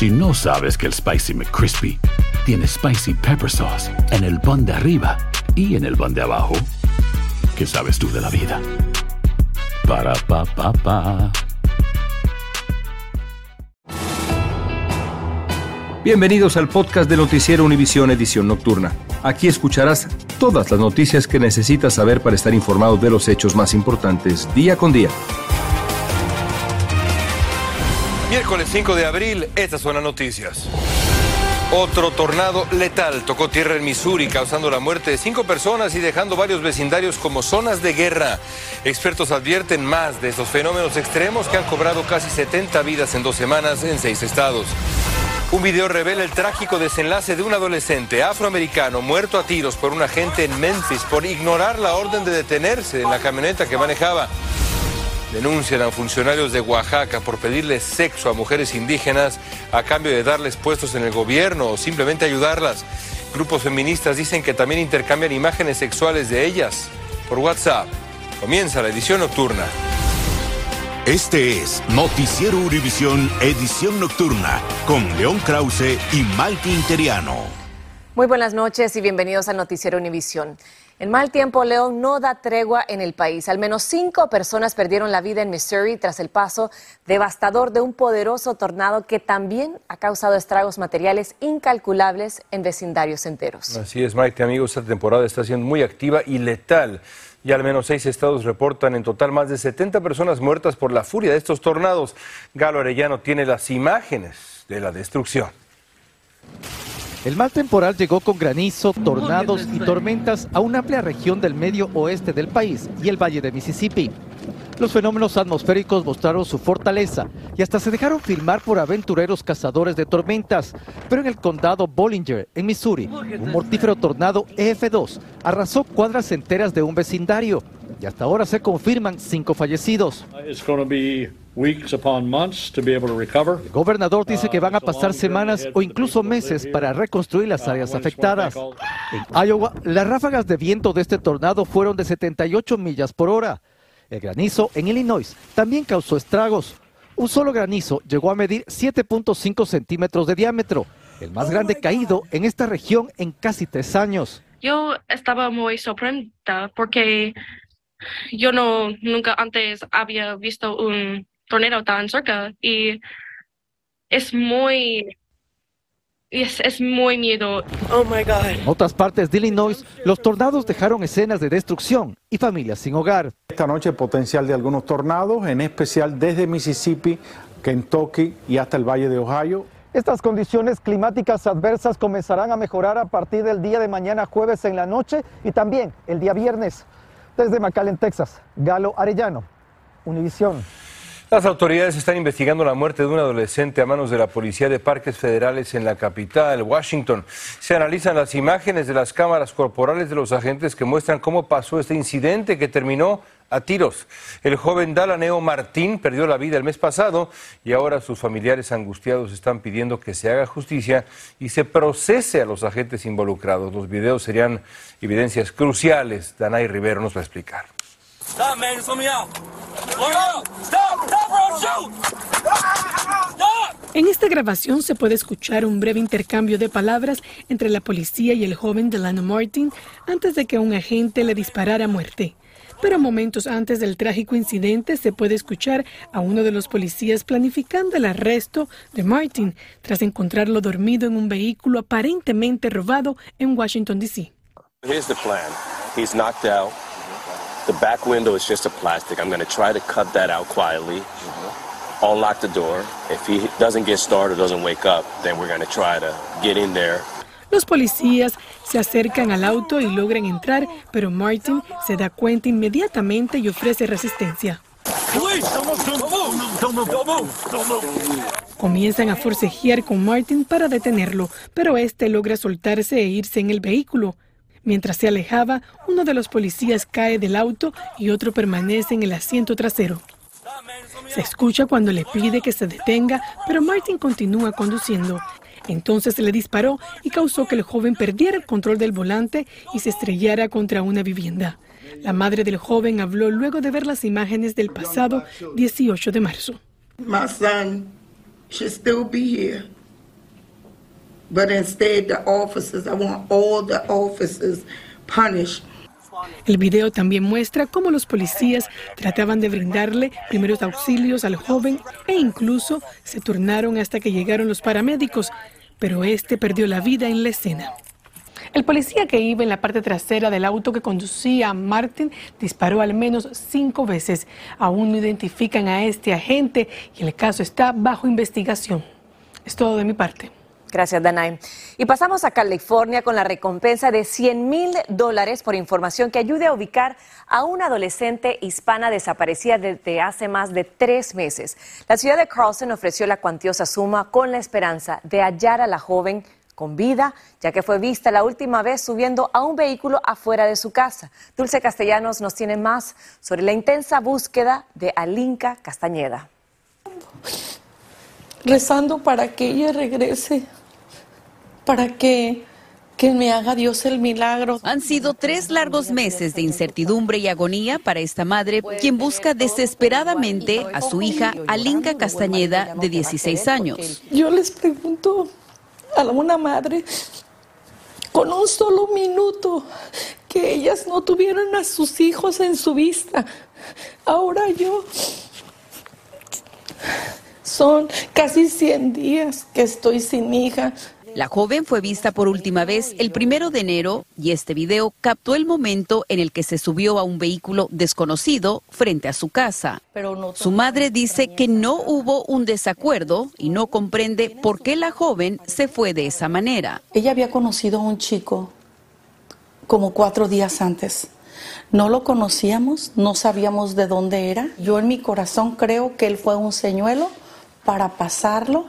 Si no sabes que el Spicy McCrispy tiene Spicy Pepper Sauce en el pan de arriba y en el pan de abajo, ¿qué sabes tú de la vida? Para, pa, pa, pa. Bienvenidos al podcast de Noticiero Univisión Edición Nocturna. Aquí escucharás todas las noticias que necesitas saber para estar informado de los hechos más importantes día con día. Miércoles 5 de abril, estas son las noticias. Otro tornado letal tocó tierra en Missouri, causando la muerte de cinco personas y dejando varios vecindarios como zonas de guerra. Expertos advierten más de estos fenómenos extremos que han cobrado casi 70 vidas en dos semanas en seis estados. Un video revela el trágico desenlace de un adolescente afroamericano muerto a tiros por un agente en Memphis por ignorar la orden de detenerse en la camioneta que manejaba. Denuncian a funcionarios de Oaxaca por pedirles sexo a mujeres indígenas a cambio de darles puestos en el gobierno o simplemente ayudarlas. Grupos feministas dicen que también intercambian imágenes sexuales de ellas por WhatsApp. Comienza la edición nocturna. Este es Noticiero Univisión Edición Nocturna con León Krause y Malti Interiano. Muy buenas noches y bienvenidos al Noticiero Univisión. El mal tiempo, León, no da tregua en el país. Al menos cinco personas perdieron la vida en Missouri tras el paso devastador de un poderoso tornado que también ha causado estragos materiales incalculables en vecindarios enteros. Así es, Mike, amigos, esta temporada está siendo muy activa y letal. Y al menos seis estados reportan en total más de 70 personas muertas por la furia de estos tornados. Galo Arellano tiene las imágenes de la destrucción. El mal temporal llegó con granizo, tornados y tormentas a una amplia región del medio oeste del país y el valle de Mississippi. Los fenómenos atmosféricos mostraron su fortaleza y hasta se dejaron filmar por aventureros cazadores de tormentas. Pero en el condado Bollinger, en Missouri, un mortífero tornado EF2 arrasó cuadras enteras de un vecindario y hasta ahora se confirman cinco fallecidos. El gobernador dice que van a pasar semanas o incluso meses para reconstruir las áreas afectadas. En Iowa, las ráfagas de viento de este tornado fueron de 78 millas por hora. El granizo en Illinois también causó estragos. Un solo granizo llegó a medir 7.5 centímetros de diámetro, el más grande caído en esta región en casi tres años. Yo estaba muy sorprendida porque yo no nunca antes había visto un tornado tan cerca y es muy es, es, muy miedo. Oh my God. En otras partes de Illinois, los tornados dejaron escenas de destrucción y familias sin hogar. Esta noche potencial de algunos tornados, en especial desde Mississippi, Kentucky y hasta el Valle de Ohio. Estas condiciones climáticas adversas comenzarán a mejorar a partir del día de mañana jueves en la noche y también el día viernes. Desde McAllen, Texas, Galo Arellano, Univisión. Las autoridades están investigando la muerte de un adolescente a manos de la Policía de Parques Federales en la capital, Washington. Se analizan las imágenes de las cámaras corporales de los agentes que muestran cómo pasó este incidente que terminó a tiros. El joven Dalaneo Martín perdió la vida el mes pasado y ahora sus familiares angustiados están pidiendo que se haga justicia y se procese a los agentes involucrados. Los videos serían evidencias cruciales. Danay Rivero nos va a explicar. En esta grabación se puede escuchar un breve intercambio de palabras entre la policía y el joven Delano Martin antes de que un agente le disparara a muerte. Pero momentos antes del trágico incidente se puede escuchar a uno de los policías planificando el arresto de Martin tras encontrarlo dormido en un vehículo aparentemente robado en Washington, D.C. Here's the plan. He's knocked out. The back window is just a plastic. I'm going to try to cut that out quietly. Unlock the door. If he doesn't get started, doesn't wake up, then we're going to try to get in there. Los policías se acercan al auto y logran entrar, pero Martin se da cuenta inmediatamente y ofrece resistencia. Comienzan a forcejear con Martin para detenerlo, pero este logra soltarse e irse en el vehículo. Mientras se alejaba, uno de los policías cae del auto y otro permanece en el asiento trasero. Se escucha cuando le pide que se detenga, pero Martin continúa conduciendo. Entonces le disparó y causó que el joven perdiera el control del volante y se estrellara contra una vivienda. La madre del joven habló luego de ver las imágenes del pasado 18 de marzo. My son should still be here but instead the officers, I want all the officers punished. El video también muestra cómo los policías trataban de brindarle primeros auxilios al joven e incluso se turnaron hasta que llegaron los paramédicos, pero este perdió la vida en la escena. El policía que iba en la parte trasera del auto que conducía a Martin disparó al menos cinco veces. Aún no identifican a este agente y el caso está bajo investigación. Es todo de mi parte. Gracias, Danay. Y pasamos a California con la recompensa de 100 mil dólares por información que ayude a ubicar a una adolescente hispana desaparecida desde hace más de tres meses. La ciudad de Carlson ofreció la cuantiosa suma con la esperanza de hallar a la joven con vida, ya que fue vista la última vez subiendo a un vehículo afuera de su casa. Dulce Castellanos nos tiene más sobre la intensa búsqueda de Alinka Castañeda. Rezando para que ella regrese para que, que me haga Dios el milagro. Han sido tres largos meses de incertidumbre y agonía para esta madre, quien busca desesperadamente a su hija Alinka Castañeda, de 16 años. Yo les pregunto a una madre con un solo minuto que ellas no tuvieran a sus hijos en su vista. Ahora yo son casi 100 días que estoy sin hija. La joven fue vista por última vez el primero de enero y este video captó el momento en el que se subió a un vehículo desconocido frente a su casa. Su madre dice que no hubo un desacuerdo y no comprende por qué la joven se fue de esa manera. Ella había conocido a un chico como cuatro días antes. No lo conocíamos, no sabíamos de dónde era. Yo en mi corazón creo que él fue un señuelo para pasarlo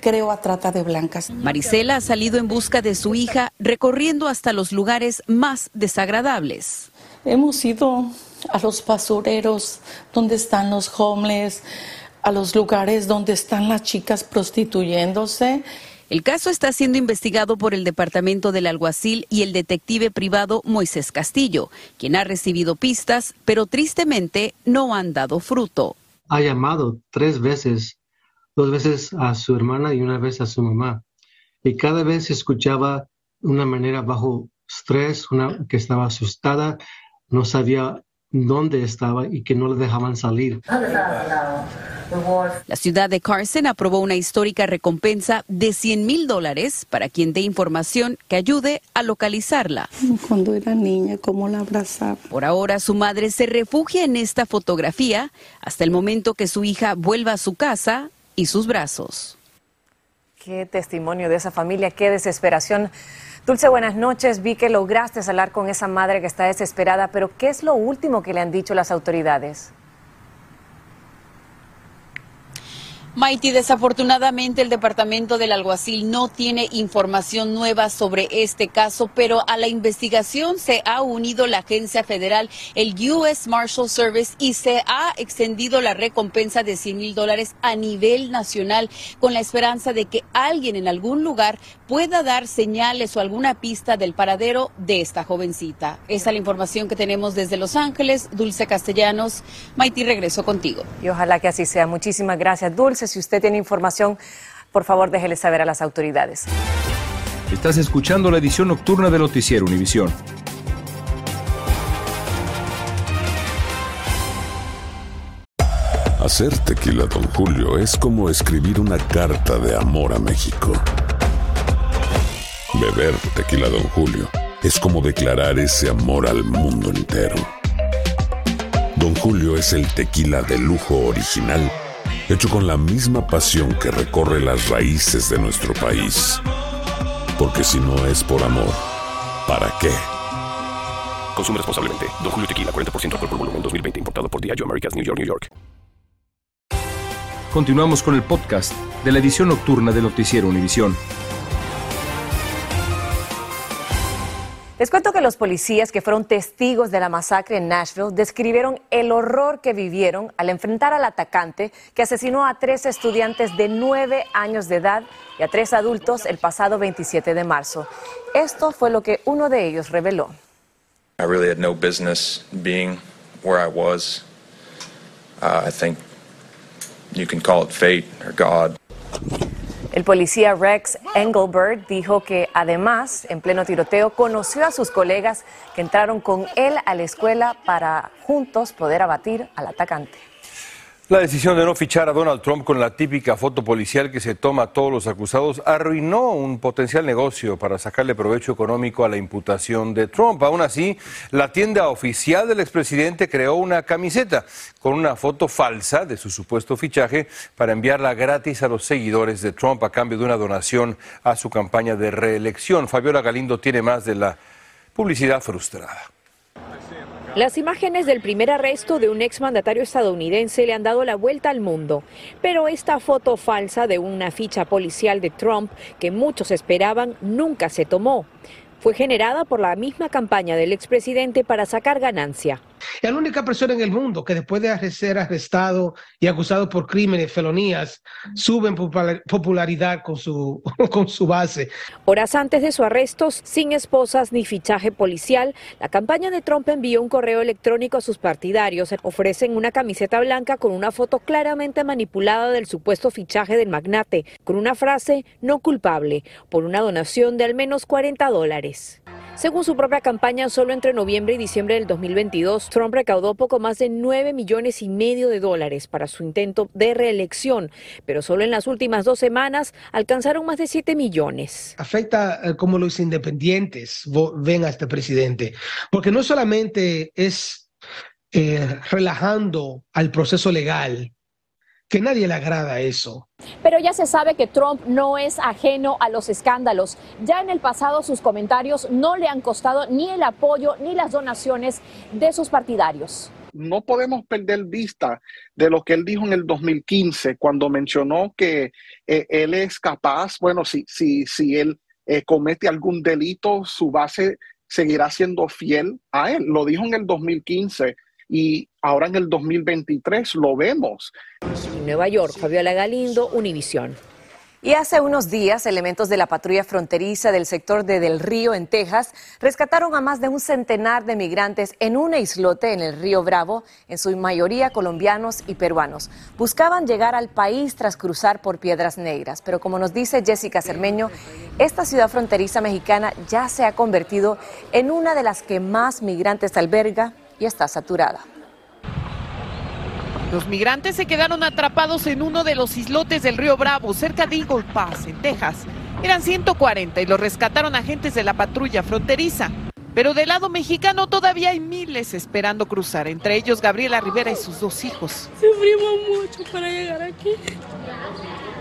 creo a trata de blancas. Marisela ha salido en busca de su hija recorriendo hasta los lugares más desagradables. Hemos ido a los basureros donde están los homeless, a los lugares donde están las chicas prostituyéndose. El caso está siendo investigado por el Departamento del Alguacil y el detective privado Moisés Castillo, quien ha recibido pistas, pero tristemente no han dado fruto. Ha llamado tres veces dos veces a su hermana y una vez a su mamá. Y cada vez escuchaba una manera bajo estrés, una que estaba asustada, no sabía dónde estaba y que no le dejaban salir. La ciudad de Carson aprobó una histórica recompensa de 100 mil dólares para quien dé información que ayude a localizarla. Cuando era niña, ¿cómo la abrazaba? Por ahora, su madre se refugia en esta fotografía hasta el momento que su hija vuelva a su casa y sus brazos. Qué testimonio de esa familia, qué desesperación. Dulce, buenas noches. Vi que lograste hablar con esa madre que está desesperada, pero ¿qué es lo último que le han dicho las autoridades? Maiti, desafortunadamente el departamento del alguacil no tiene información nueva sobre este caso, pero a la investigación se ha unido la agencia federal, el U.S. Marshal Service, y se ha extendido la recompensa de 100 mil dólares a nivel nacional con la esperanza de que alguien en algún lugar pueda dar señales o alguna pista del paradero de esta jovencita. Esa es la información que tenemos desde Los Ángeles. Dulce Castellanos, Maiti, regreso contigo. Y ojalá que así sea. Muchísimas gracias, Dulce. Si usted tiene información, por favor déjele saber a las autoridades. Estás escuchando la edición nocturna de Noticiero Univisión. Hacer tequila, don Julio, es como escribir una carta de amor a México. Beber tequila, don Julio, es como declarar ese amor al mundo entero. Don Julio es el tequila de lujo original hecho con la misma pasión que recorre las raíces de nuestro país. Porque si no es por amor, ¿para qué? Consume responsablemente. Don Julio Tequila, 40% alcohol por volumen, 2020. Importado por Diageo Americas, New York, New York. Continuamos con el podcast de la edición nocturna de Noticiero Univisión. Les cuento que los policías que fueron testigos de la masacre en Nashville describieron el horror que vivieron al enfrentar al atacante que asesinó a tres estudiantes de nueve años de edad y a tres adultos el pasado 27 de marzo. Esto fue lo que uno de ellos reveló. I really had no business being where I was. Uh, I think you can call it fate or God. El policía Rex Engelbert dijo que además, en pleno tiroteo, conoció a sus colegas que entraron con él a la escuela para juntos poder abatir al atacante. La decisión de no fichar a Donald Trump con la típica foto policial que se toma a todos los acusados arruinó un potencial negocio para sacarle provecho económico a la imputación de Trump. Aún así, la tienda oficial del expresidente creó una camiseta con una foto falsa de su supuesto fichaje para enviarla gratis a los seguidores de Trump a cambio de una donación a su campaña de reelección. Fabiola Galindo tiene más de la publicidad frustrada. Las imágenes del primer arresto de un exmandatario estadounidense le han dado la vuelta al mundo, pero esta foto falsa de una ficha policial de Trump que muchos esperaban nunca se tomó. Fue generada por la misma campaña del expresidente para sacar ganancia. Es la única persona en el mundo que después de ser arrestado y acusado por crímenes, felonías, sube en popularidad con su, con su base. Horas antes de su arresto, sin esposas ni fichaje policial, la campaña de Trump envió un correo electrónico a sus partidarios. Ofrecen una camiseta blanca con una foto claramente manipulada del supuesto fichaje del magnate, con una frase no culpable, por una donación de al menos 40 dólares. Según su propia campaña, solo entre noviembre y diciembre del 2022, Trump recaudó poco más de 9 millones y medio de dólares para su intento de reelección, pero solo en las últimas dos semanas alcanzaron más de 7 millones. Afecta eh, como los independientes ven a este presidente, porque no solamente es eh, relajando al proceso legal, que nadie le agrada eso. Pero ya se sabe que Trump no es ajeno a los escándalos. Ya en el pasado sus comentarios no le han costado ni el apoyo ni las donaciones de sus partidarios. No podemos perder vista de lo que él dijo en el 2015 cuando mencionó que eh, él es capaz, bueno, si, si, si él eh, comete algún delito, su base seguirá siendo fiel a él. Lo dijo en el 2015 y ahora en el 2023 lo vemos. En Nueva York, Fabiola Galindo, Univisión. Y hace unos días, elementos de la patrulla fronteriza del sector de Del Río, en Texas, rescataron a más de un centenar de migrantes en un islote en el río Bravo, en su mayoría colombianos y peruanos. Buscaban llegar al país tras cruzar por Piedras Negras, pero como nos dice Jessica Cermeño, esta ciudad fronteriza mexicana ya se ha convertido en una de las que más migrantes alberga y está saturada. Los migrantes se quedaron atrapados en uno de los islotes del río Bravo, cerca de Eagle Pass, en Texas. Eran 140 y los rescataron agentes de la patrulla fronteriza. Pero del lado mexicano todavía hay miles esperando cruzar, entre ellos Gabriela Rivera y sus dos hijos. Sufrimos mucho para llegar aquí.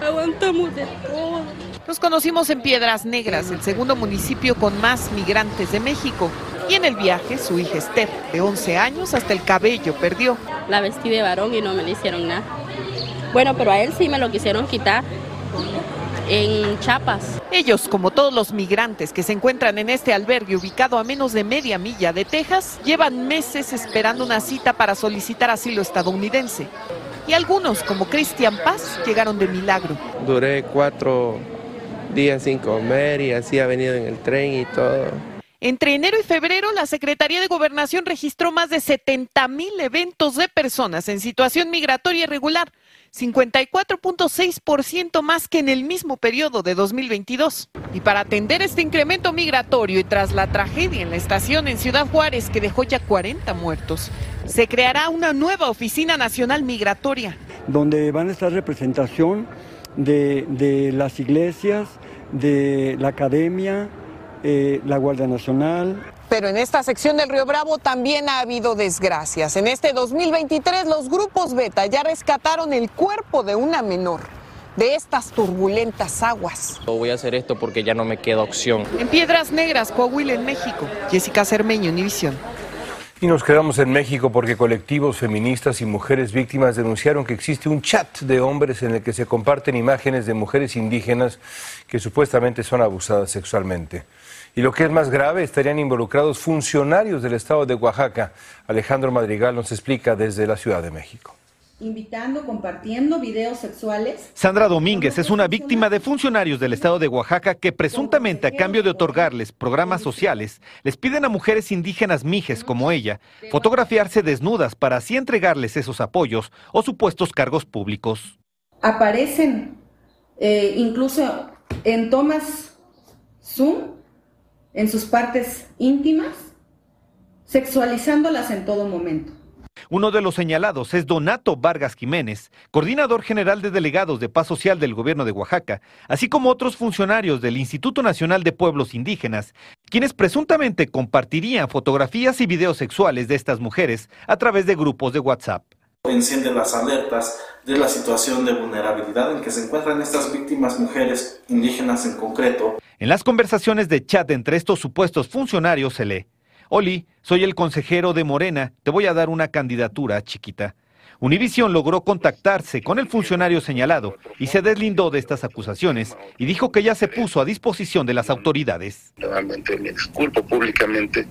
Aguantamos de todo. Los conocimos en Piedras Negras, el segundo municipio con más migrantes de México. Y en el viaje, su hija Esther, de 11 años, hasta el cabello perdió. La vestí de varón y no me le hicieron nada. Bueno, pero a él sí me lo quisieron quitar en Chiapas. Ellos, como todos los migrantes que se encuentran en este albergue ubicado a menos de media milla de Texas, llevan meses esperando una cita para solicitar asilo estadounidense. Y algunos, como Cristian Paz, llegaron de milagro. Duré cuatro días sin comer y así ha venido en el tren y todo. Entre enero y febrero, la Secretaría de Gobernación registró más de 70 mil eventos de personas en situación migratoria irregular, 54.6% más que en el mismo periodo de 2022. Y para atender este incremento migratorio y tras la tragedia en la estación en Ciudad Juárez que dejó ya 40 muertos, se creará una nueva Oficina Nacional Migratoria. Donde van a estar representación de, de las iglesias, de la academia, eh, la Guardia Nacional. Pero en esta sección del Río Bravo también ha habido desgracias. En este 2023 los grupos Beta ya rescataron el cuerpo de una menor de estas turbulentas aguas. Voy a hacer esto porque ya no me queda opción. En Piedras Negras, Coahuila, en México. Jessica Cermeño, Univisión. Y nos quedamos en México porque colectivos feministas y mujeres víctimas denunciaron que existe un chat de hombres en el que se comparten imágenes de mujeres indígenas que supuestamente son abusadas sexualmente. Y lo que es más grave, estarían involucrados funcionarios del estado de Oaxaca. Alejandro Madrigal nos explica desde la Ciudad de México invitando, compartiendo videos sexuales. Sandra Domínguez es una víctima de funcionarios del estado de Oaxaca que presuntamente a cambio de otorgarles programas sociales, les piden a mujeres indígenas mijes como ella fotografiarse desnudas para así entregarles esos apoyos o supuestos cargos públicos. Aparecen eh, incluso en tomas Zoom, en sus partes íntimas, sexualizándolas en todo momento. Uno de los señalados es Donato Vargas Jiménez, coordinador general de delegados de paz social del gobierno de Oaxaca, así como otros funcionarios del Instituto Nacional de Pueblos Indígenas, quienes presuntamente compartirían fotografías y videos sexuales de estas mujeres a través de grupos de WhatsApp. Enciende las alertas de la situación de vulnerabilidad en que se encuentran estas víctimas mujeres indígenas en concreto. En las conversaciones de chat entre estos supuestos funcionarios se lee, Oli, soy el consejero de Morena, te voy a dar una candidatura, chiquita. Univision logró contactarse con el funcionario señalado y se deslindó de estas acusaciones y dijo que ya se puso a disposición de las autoridades. Realmente me disculpo públicamente,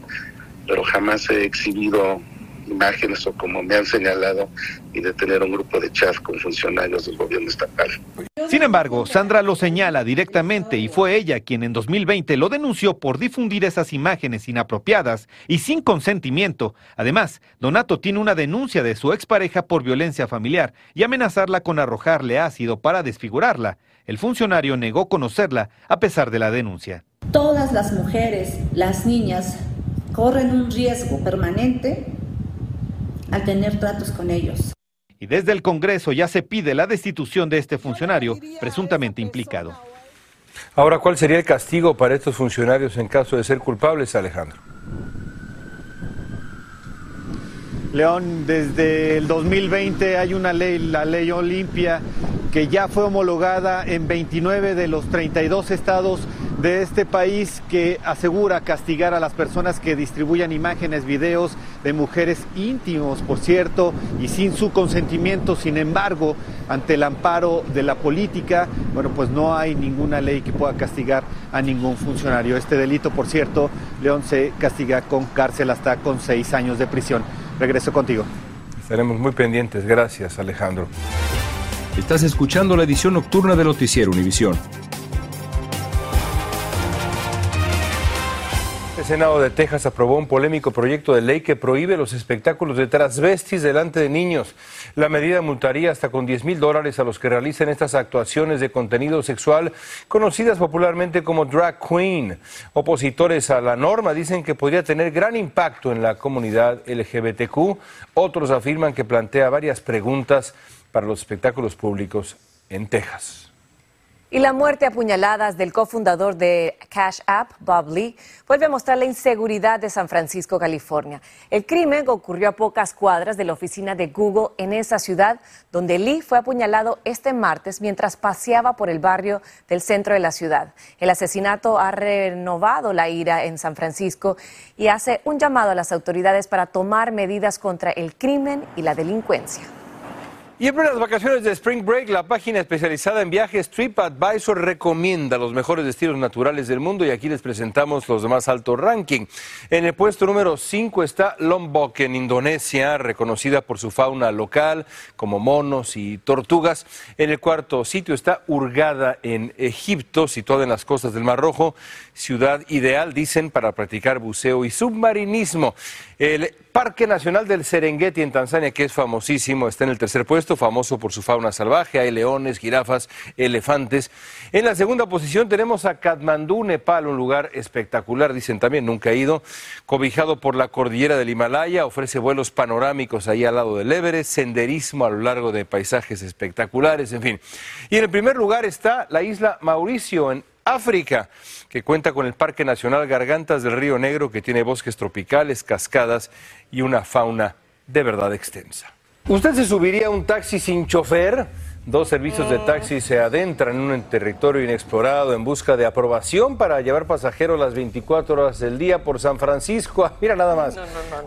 pero jamás he exhibido imágenes o como me han señalado y de tener un grupo de chat con funcionarios del gobierno estatal. Sin embargo, Sandra lo señala directamente y fue ella quien en 2020 lo denunció por difundir esas imágenes inapropiadas y sin consentimiento. Además, Donato tiene una denuncia de su expareja por violencia familiar y amenazarla con arrojarle ácido para desfigurarla. El funcionario negó conocerla a pesar de la denuncia. Todas las mujeres, las niñas, corren un riesgo permanente al tener tratos con ellos. Y desde el Congreso ya se pide la destitución de este funcionario presuntamente implicado. Ahora, ¿cuál sería el castigo para estos funcionarios en caso de ser culpables, Alejandro? León, desde el 2020 hay una ley, la ley Olimpia, que ya fue homologada en 29 de los 32 estados de este país que asegura castigar a las personas que distribuyan imágenes, videos de mujeres íntimos, por cierto, y sin su consentimiento. Sin embargo, ante el amparo de la política, bueno, pues no hay ninguna ley que pueda castigar a ningún funcionario. Este delito, por cierto, León se castiga con cárcel hasta con seis años de prisión. Regreso contigo. Estaremos muy pendientes. Gracias, Alejandro. Estás escuchando la edición nocturna de Noticiero Univisión. El Senado de Texas aprobó un polémico proyecto de ley que prohíbe los espectáculos de transvestis delante de niños. La medida multaría hasta con 10 mil dólares a los que realicen estas actuaciones de contenido sexual, conocidas popularmente como drag queen. Opositores a la norma dicen que podría tener gran impacto en la comunidad LGBTQ. Otros afirman que plantea varias preguntas para los espectáculos públicos en Texas. Y la muerte a puñaladas del cofundador de Cash App, Bob Lee, vuelve a mostrar la inseguridad de San Francisco, California. El crimen ocurrió a pocas cuadras de la oficina de Google en esa ciudad, donde Lee fue apuñalado este martes mientras paseaba por el barrio del centro de la ciudad. El asesinato ha renovado la ira en San Francisco y hace un llamado a las autoridades para tomar medidas contra el crimen y la delincuencia. Y en las vacaciones de Spring Break, la página especializada en viajes TripAdvisor recomienda los mejores destinos naturales del mundo y aquí les presentamos los de más alto ranking. En el puesto número 5 está Lombok en Indonesia, reconocida por su fauna local como monos y tortugas. En el cuarto sitio está Hurghada en Egipto, situada en las costas del Mar Rojo, ciudad ideal, dicen, para practicar buceo y submarinismo. El Parque Nacional del Serengeti en Tanzania, que es famosísimo, está en el tercer puesto, famoso por su fauna salvaje. Hay leones, jirafas, elefantes. En la segunda posición tenemos a Katmandú, Nepal, un lugar espectacular, dicen también, nunca he ido. Cobijado por la cordillera del Himalaya, ofrece vuelos panorámicos ahí al lado del Everest, senderismo a lo largo de paisajes espectaculares, en fin. Y en el primer lugar está la isla Mauricio, en África, que cuenta con el Parque Nacional Gargantas del Río Negro, que tiene bosques tropicales, cascadas y una fauna de verdad extensa. ¿Usted se subiría a un taxi sin chofer? Dos servicios de taxi se adentran en un territorio inexplorado en busca de aprobación para llevar pasajeros las 24 horas del día por San Francisco. Ah, mira nada más,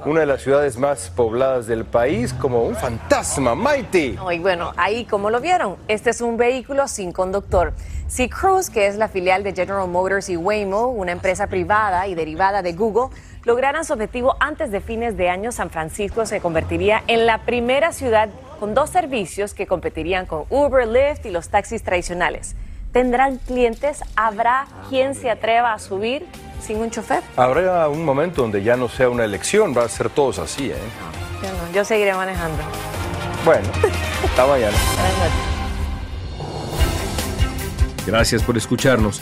una de las ciudades más pobladas del país, como un fantasma, Mighty. y bueno, ahí como lo vieron, este es un vehículo sin conductor. Si Cruise, que es la filial de General Motors y Waymo, una empresa privada y derivada de Google, lograran su objetivo antes de fines de año, San Francisco se convertiría en la primera ciudad con dos servicios que competirían con Uber, Lyft y los taxis tradicionales. ¿Tendrán clientes? ¿Habrá quien se atreva a subir sin un chofer? Habrá un momento donde ya no sea una elección, va a ser todos así, ¿eh? yo, no, yo seguiré manejando. Bueno, hasta mañana. Gracias por escucharnos.